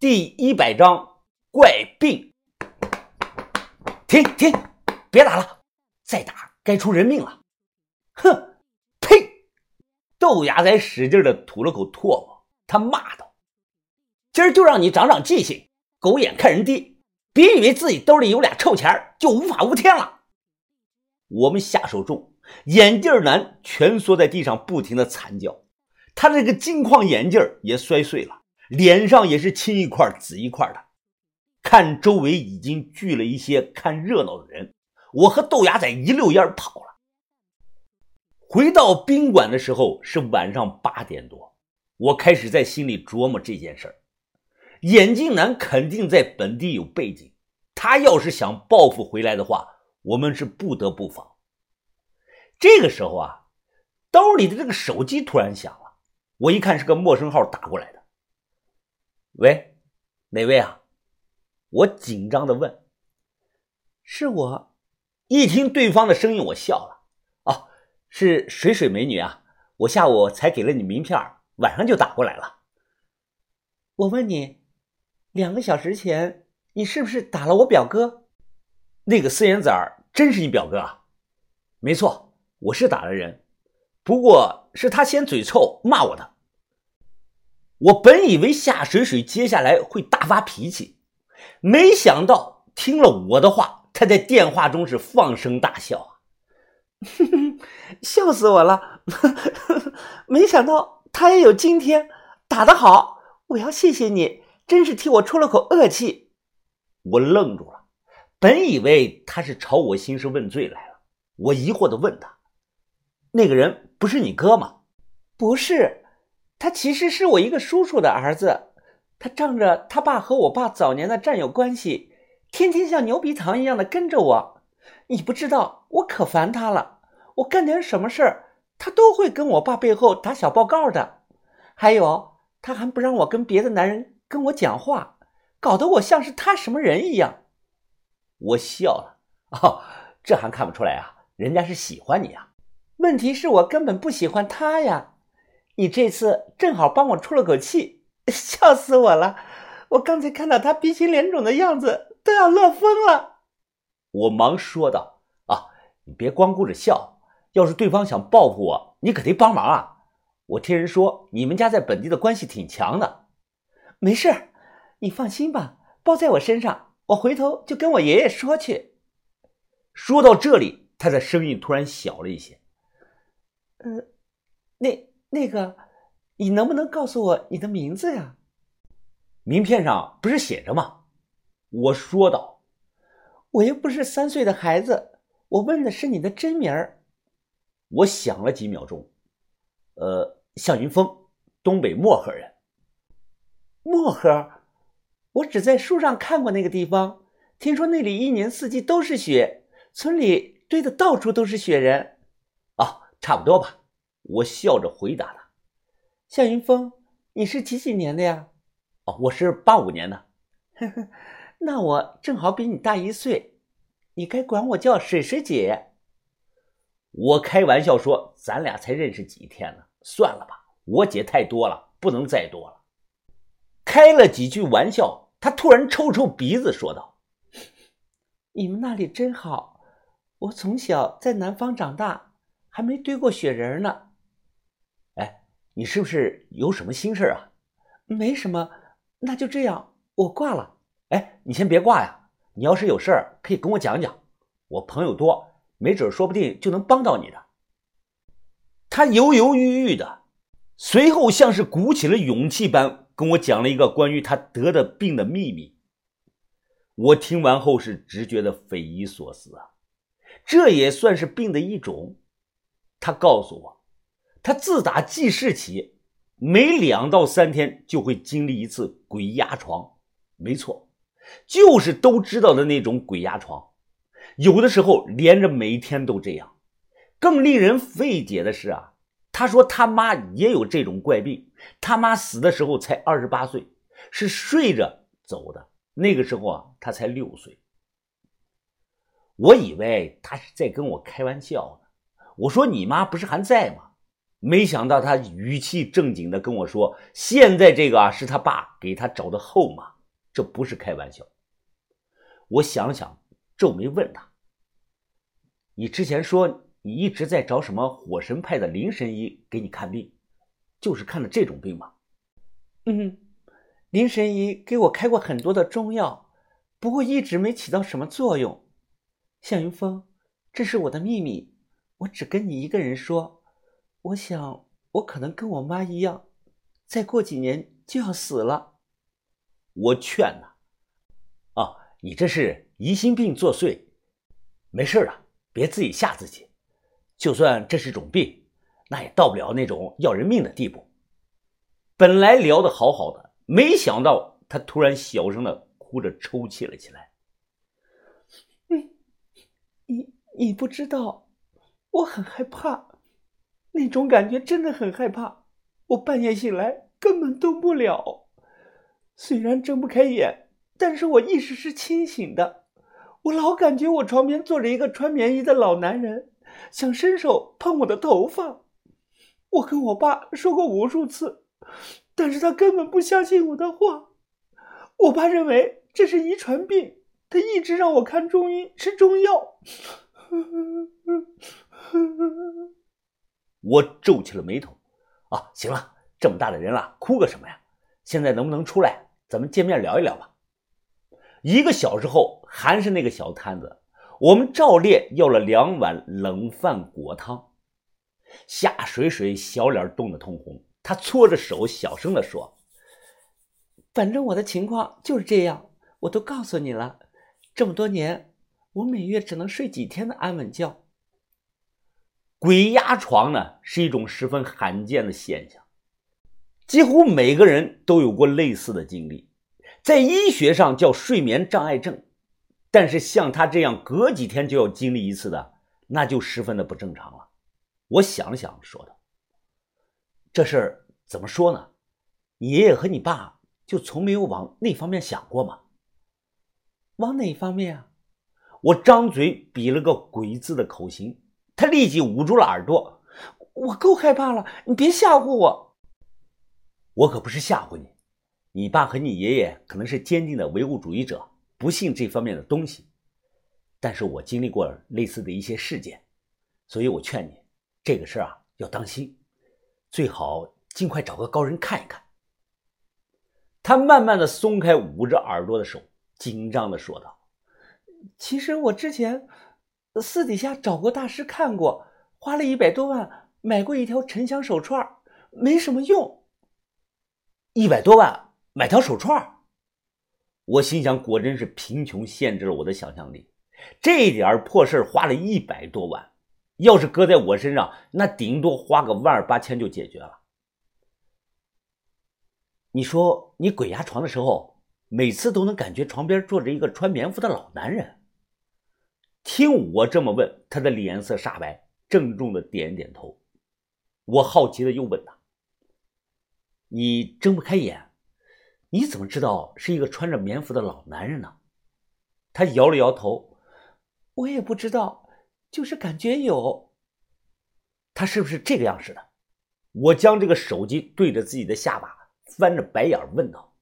第一百章怪病。停停，别打了，再打该出人命了。哼，呸！豆芽仔使劲的吐了口唾沫，他骂道：“今儿就让你长长记性，狗眼看人低，别以为自己兜里有俩臭钱就无法无天了。”我们下手重，眼镜男蜷缩在地上，不停的惨叫。他这个金框眼镜也摔碎了，脸上也是青一块紫一块的。看周围已经聚了一些看热闹的人，我和豆芽仔一溜烟跑了。回到宾馆的时候是晚上八点多，我开始在心里琢磨这件事儿。眼镜男肯定在本地有背景，他要是想报复回来的话，我们是不得不防。这个时候啊，兜里的这个手机突然响了。我一看是个陌生号打过来的，喂，哪位啊？我紧张的问。是我。一听对方的声音，我笑了。哦，是水水美女啊！我下午才给了你名片，晚上就打过来了。我问你，两个小时前你是不是打了我表哥？那个四眼仔真是你表哥啊？没错，我是打了人。不过是他先嘴臭骂我的，我本以为夏水水接下来会大发脾气，没想到听了我的话，他在电话中是放声大笑啊，笑死我了！没想到他也有今天，打得好，我要谢谢你，真是替我出了口恶气。我愣住了，本以为他是朝我兴师问罪来了，我疑惑的问他。那个人不是你哥吗？不是，他其实是我一个叔叔的儿子。他仗着他爸和我爸早年的战友关系，天天像牛皮糖一样的跟着我。你不知道，我可烦他了。我干点什么事儿，他都会跟我爸背后打小报告的。还有，他还不让我跟别的男人跟我讲话，搞得我像是他什么人一样。我笑了，哦，这还看不出来啊？人家是喜欢你啊。问题是我根本不喜欢他呀！你这次正好帮我出了口气，笑死我了！我刚才看到他鼻青脸肿的样子，都要乐疯了。我忙说道：“啊，你别光顾着笑，要是对方想报复我，你可得帮忙啊！我听人说你们家在本地的关系挺强的。没事，你放心吧，包在我身上。我回头就跟我爷爷说去。”说到这里，他的声音突然小了一些。呃，那那个，你能不能告诉我你的名字呀？名片上不是写着吗？我说道。我又不是三岁的孩子，我问的是你的真名儿。我想了几秒钟，呃，向云峰，东北漠河人。漠河，我只在书上看过那个地方，听说那里一年四季都是雪，村里堆的到处都是雪人。啊差不多吧，我笑着回答他。夏云峰，你是几几年的呀？哦，我是八五年的。呵呵，那我正好比你大一岁，你该管我叫水水姐。我开玩笑说，咱俩才认识几天呢，算了吧，我姐太多了，不能再多了。开了几句玩笑，他突然抽抽鼻子说道：“你们那里真好，我从小在南方长大。”还没堆过雪人呢，哎，你是不是有什么心事啊？没什么，那就这样，我挂了。哎，你先别挂呀，你要是有事儿可以跟我讲讲，我朋友多，没准说不定就能帮到你的。他犹犹豫豫的，随后像是鼓起了勇气般跟我讲了一个关于他得的病的秘密。我听完后是直觉的匪夷所思啊，这也算是病的一种。他告诉我，他自打记事起，每两到三天就会经历一次鬼压床。没错，就是都知道的那种鬼压床。有的时候连着每天都这样。更令人费解的是啊，他说他妈也有这种怪病，他妈死的时候才二十八岁，是睡着走的。那个时候啊，他才六岁。我以为他是在跟我开玩笑呢。我说你妈不是还在吗？没想到他语气正经的跟我说：“现在这个啊，是他爸给他找的后妈，这不是开玩笑。”我想了想，皱眉问他：“你之前说你一直在找什么火神派的林神医给你看病，就是看的这种病吗？”“嗯，林神医给我开过很多的中药，不过一直没起到什么作用。”向云峰，这是我的秘密，我只跟你一个人说。我想，我可能跟我妈一样，再过几年就要死了。我劝他：“啊，你这是疑心病作祟，没事的，别自己吓自己。就算这是种病，那也到不了那种要人命的地步。”本来聊得好好的，没想到他突然小声的哭着抽泣了起来。你，你，你不知道，我很害怕。那种感觉真的很害怕，我半夜醒来根本动不了。虽然睁不开眼，但是我意识是清醒的。我老感觉我床边坐着一个穿棉衣的老男人，想伸手碰我的头发。我跟我爸说过无数次，但是他根本不相信我的话。我爸认为这是遗传病，他一直让我看中医吃中药。我皱起了眉头，啊，行了，这么大的人了，哭个什么呀？现在能不能出来，咱们见面聊一聊吧？一个小时后，还是那个小摊子，我们照例要了两碗冷饭果汤。夏水水小脸冻得通红，她搓着手，小声地说：“反正我的情况就是这样，我都告诉你了。这么多年，我每月只能睡几天的安稳觉。”鬼压床呢，是一种十分罕见的现象，几乎每个人都有过类似的经历，在医学上叫睡眠障碍症。但是像他这样隔几天就要经历一次的，那就十分的不正常了。我想了想，说道：“这事儿怎么说呢？你爷爷和你爸就从没有往那方面想过吗？往哪方面啊？”我张嘴比了个鬼字的口型。他立即捂住了耳朵，我够害怕了，你别吓唬我。我可不是吓唬你，你爸和你爷爷可能是坚定的唯物主义者，不信这方面的东西。但是我经历过类似的一些事件，所以我劝你，这个事儿啊要当心，最好尽快找个高人看一看。他慢慢的松开捂着耳朵的手，紧张的说道：“其实我之前……”私底下找过大师看过，花了一百多万买过一条沉香手串，没什么用。一百多万买条手串，我心想，果真是贫穷限制了我的想象力。这点破事花了一百多万，要是搁在我身上，那顶多花个万儿八千就解决了。你说你鬼压床的时候，每次都能感觉床边坐着一个穿棉服的老男人。听我这么问，他的脸色煞白，郑重的点点头。我好奇的又问他：“你睁不开眼，你怎么知道是一个穿着棉服的老男人呢？”他摇了摇头：“我也不知道，就是感觉有。”他是不是这个样式的？我将这个手机对着自己的下巴，翻着白眼问道：“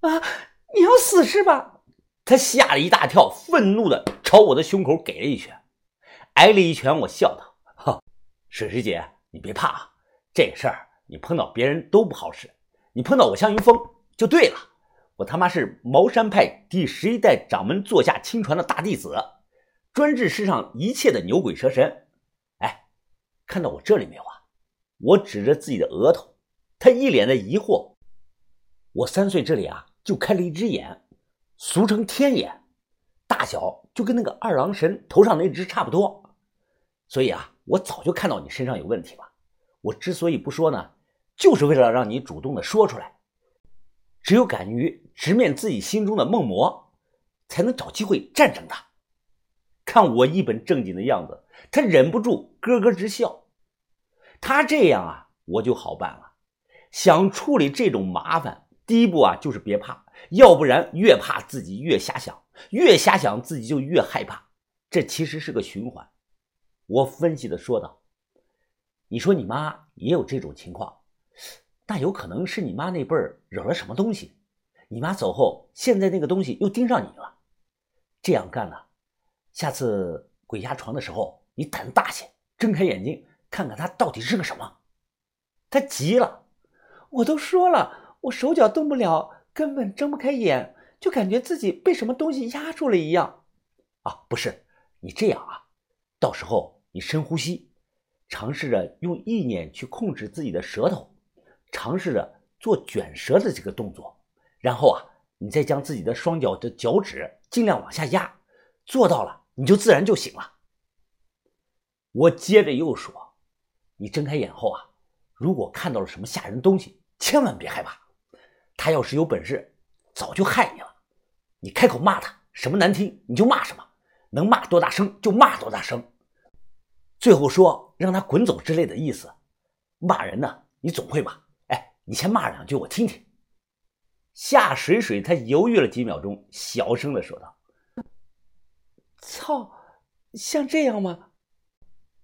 啊，你要死是吧？”他吓了一大跳，愤怒的朝我的胸口给了一拳，挨了一拳，我笑道：“哈，水师姐，你别怕啊，这事儿你碰到别人都不好使，你碰到我向云峰就对了。我他妈是茅山派第十一代掌门座下亲传的大弟子，专治世上一切的牛鬼蛇神。哎，看到我这里没有啊？我指着自己的额头，他一脸的疑惑。我三岁这里啊，就开了一只眼。”俗称天眼，大小就跟那个二郎神头上那只差不多，所以啊，我早就看到你身上有问题了。我之所以不说呢，就是为了让你主动的说出来。只有敢于直面自己心中的梦魔，才能找机会战胜他。看我一本正经的样子，他忍不住咯咯直笑。他这样啊，我就好办了。想处理这种麻烦，第一步啊，就是别怕。要不然越怕自己越瞎想，越瞎想自己就越害怕，这其实是个循环。我分析的说道：“你说你妈也有这种情况，那有可能是你妈那辈儿惹了什么东西，你妈走后，现在那个东西又盯上你了。这样干了，下次鬼压床的时候，你胆子大些，睁开眼睛看看他到底是个什么。他急了，我都说了，我手脚动不了，根本睁不开眼，就感觉自己被什么东西压住了一样。啊，不是，你这样啊，到时候你深呼吸，尝试着用意念去控制自己的舌头，尝试着做卷舌的这个动作，然后啊，你再将自己的双脚的脚趾尽量往下压，做到了，你就自然就醒了。我接着又说，你睁开眼后啊。如果看到了什么吓人的东西，千万别害怕。他要是有本事，早就害你了。你开口骂他，什么难听你就骂什么，能骂多大声就骂多大声。最后说让他滚走之类的意思。骂人呢，你总会骂？哎，你先骂两句我听听。夏水水他犹豫了几秒钟，小声的说道：“操，像这样吗？”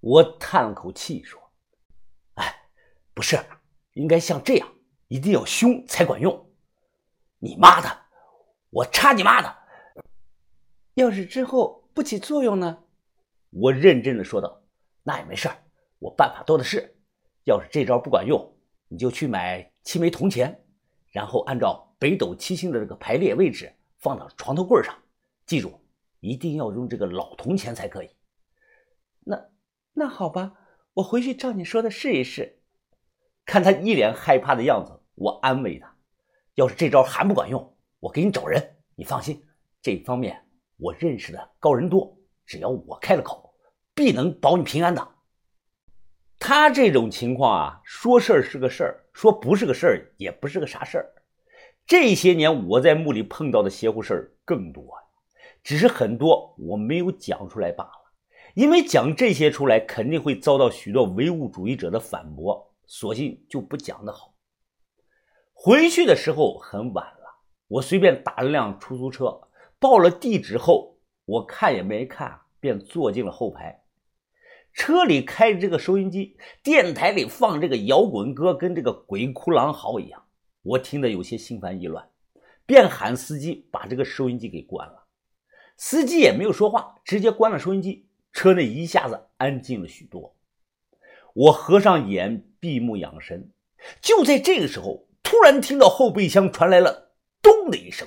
我叹了口气说。哎不是，应该像这样，一定要凶才管用。你妈的，我插你妈的！要是之后不起作用呢？我认真的说道。那也没事我办法多的是。要是这招不管用，你就去买七枚铜钱，然后按照北斗七星的这个排列位置放到床头柜上。记住，一定要用这个老铜钱才可以。那那好吧，我回去照你说的试一试。看他一脸害怕的样子，我安慰他：“要是这招还不管用，我给你找人。你放心，这方面我认识的高人多，只要我开了口，必能保你平安的。”他这种情况啊，说事儿是个事儿，说不是个事儿也不是个啥事儿。这些年我在墓里碰到的邪乎事儿更多，只是很多我没有讲出来罢了。因为讲这些出来，肯定会遭到许多唯物主义者的反驳。索性就不讲的好。回去的时候很晚了，我随便打了辆出租车，报了地址后，我看也没看，便坐进了后排。车里开着这个收音机，电台里放这个摇滚歌，跟这个鬼哭狼嚎一样，我听得有些心烦意乱，便喊司机把这个收音机给关了。司机也没有说话，直接关了收音机，车内一下子安静了许多。我合上眼，闭目养神。就在这个时候，突然听到后备箱传来了“咚”的一声。